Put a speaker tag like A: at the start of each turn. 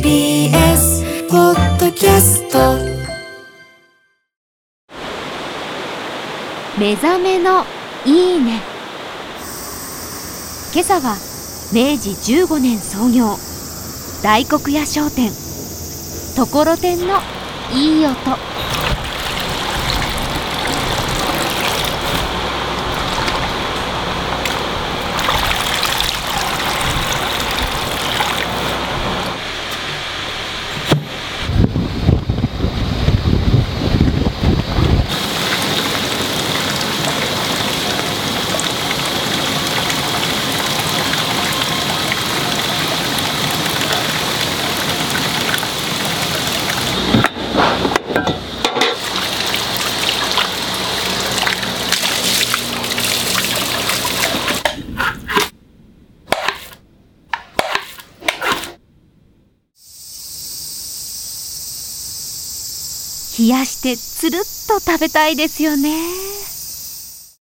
A: TBS ポッドキャスト
B: 目覚めのいいね。今朝は明治15年創業。大黒屋商店。ところてんのいい音。冷やしてつるっと食べたいですよね。